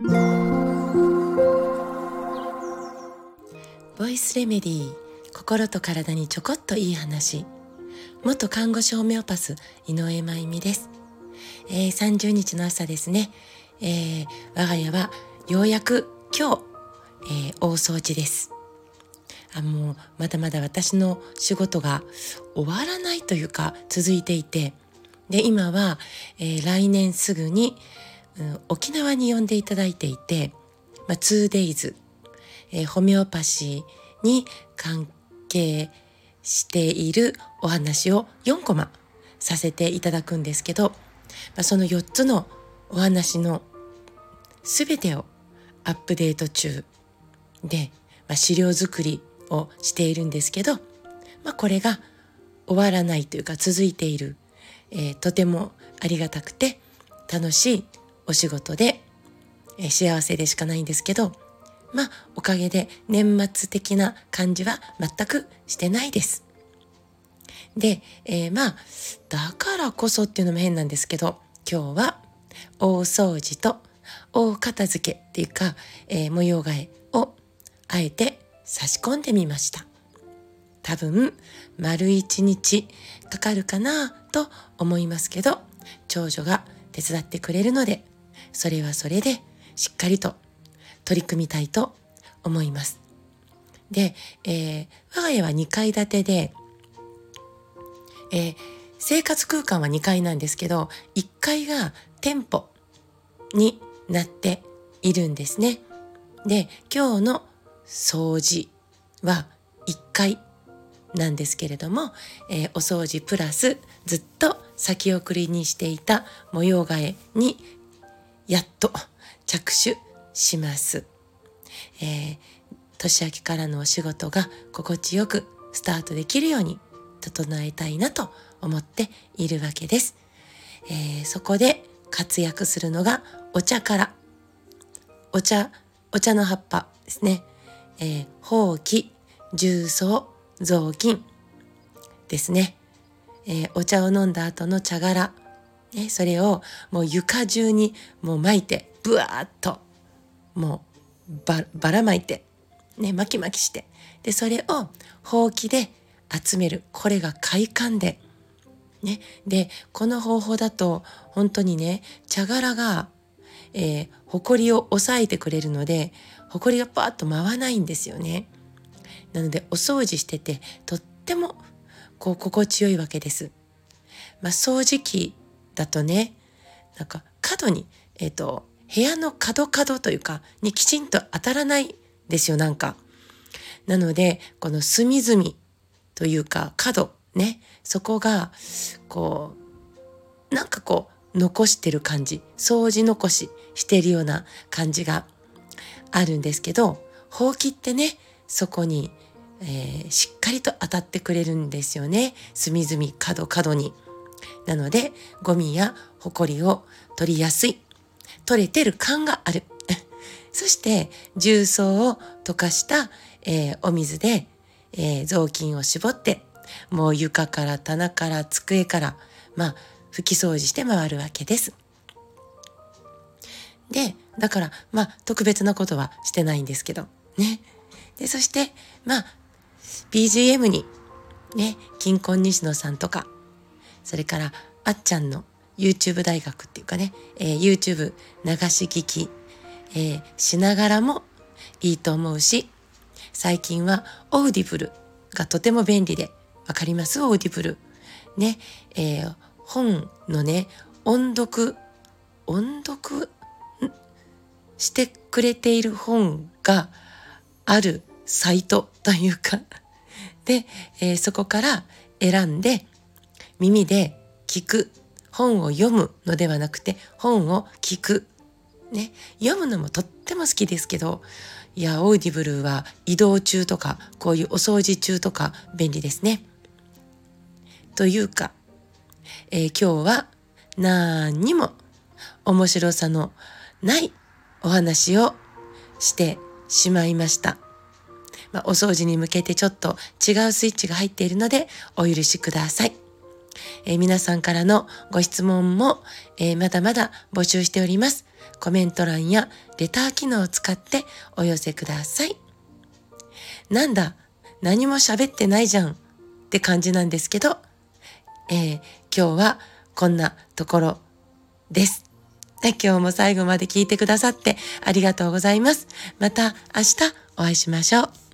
ボイスレメディー心と体にちょこっといい話。元看護師ホメオパス井上真由美です、えー、30日の朝ですね、えー、我が家はようやく今日、えー、大掃除です。あもうまだまだ私の仕事が終わらないというか続いていて。で今は、えー、来年すぐに、沖縄に呼んでいただいていて、まあ、2days えー、ホメオパシーに関係しているお話を4コマさせていただくんですけど、まあ、その4つのお話の全てをアップデート中で、まあ、資料作りをしているんですけど、まあ、これが終わらないというか続いている、えー、とてもありがたくて楽しいお仕事で、え、幸せでしかないんですけどまあおかげで年末的な感じは全くしてないです。で、えー、まあだからこそっていうのも変なんですけど今日は大掃除と大片付けっていうか、えー、模様替えをあえて差し込んでみました。多分丸一日かかるかなと思いますけど長女が手伝ってくれるのでそれはそれでしっかりと取り組みたいと思います。で、えー、我が家は2階建てで、えー、生活空間は2階なんですけど、1階が店舗になっているんですね。で、今日の掃除は1階なんですけれども、えー、お掃除プラスずっと先送りにしていた模様替えにやっと着手します。えー、年明けからのお仕事が心地よくスタートできるように整えたいなと思っているわけです。えー、そこで活躍するのがお茶から。お茶、お茶の葉っぱですね。えー、ほうき、重曹、雑巾ですね。えー、お茶を飲んだ後の茶殻。ね、それをもう床中にもう巻いて、ブワーッともうばばらまいて、ね、巻き巻きして、で、それをほうきで集める。これが快感で、ね。で、この方法だと、本当にね、茶殻が、えー、埃を抑えてくれるので、埃がパーッと舞わないんですよね。なので、お掃除してて、とっても、こう、心地よいわけです。まあ、掃除機だとね、なんか、角に、えっ、ー、と、部屋の角角というか、にきちんと当たらないですよ、なんか。なので、この隅々というか、角、ね、そこが、こう、なんかこう、残してる感じ、掃除残ししてるような感じがあるんですけど、ほうきってね、そこに、えー、しっかりと当たってくれるんですよね。隅々角角に。なので、ゴミやホコリを取りやすい。取れてる感がある。そして重曹を溶かした、えー、お水で、えー、雑巾を絞ってもう床から棚から机からまあ拭き掃除して回るわけです。でだからまあ特別なことはしてないんですけどね。でそしてまあ BGM にね金婚西野さんとかそれからあっちゃんの YouTube 大学っていうかね、えー、YouTube 流し聞き、えー、しながらもいいと思うし、最近はオーディブルがとても便利で、わかります？オーディブル。ね、えー、本のね、音読、音読してくれている本があるサイトというか。で、えー、そこから選んで耳で聞く本を読むのではなくて本を聞く。ね、読むのもとっても好きですけど、いや、オーディブルは移動中とか、こういうお掃除中とか便利ですね。というか、えー、今日は何にも面白さのないお話をしてしまいました。まあ、お掃除に向けてちょっと違うスイッチが入っているのでお許しください。えー、皆さんからのご質問も、えー、まだまだ募集しております。コメント欄やレター機能を使ってお寄せください。なんだ、何も喋ってないじゃんって感じなんですけど、えー、今日はこんなところです。今日も最後まで聞いてくださってありがとうございます。また明日お会いしましょう。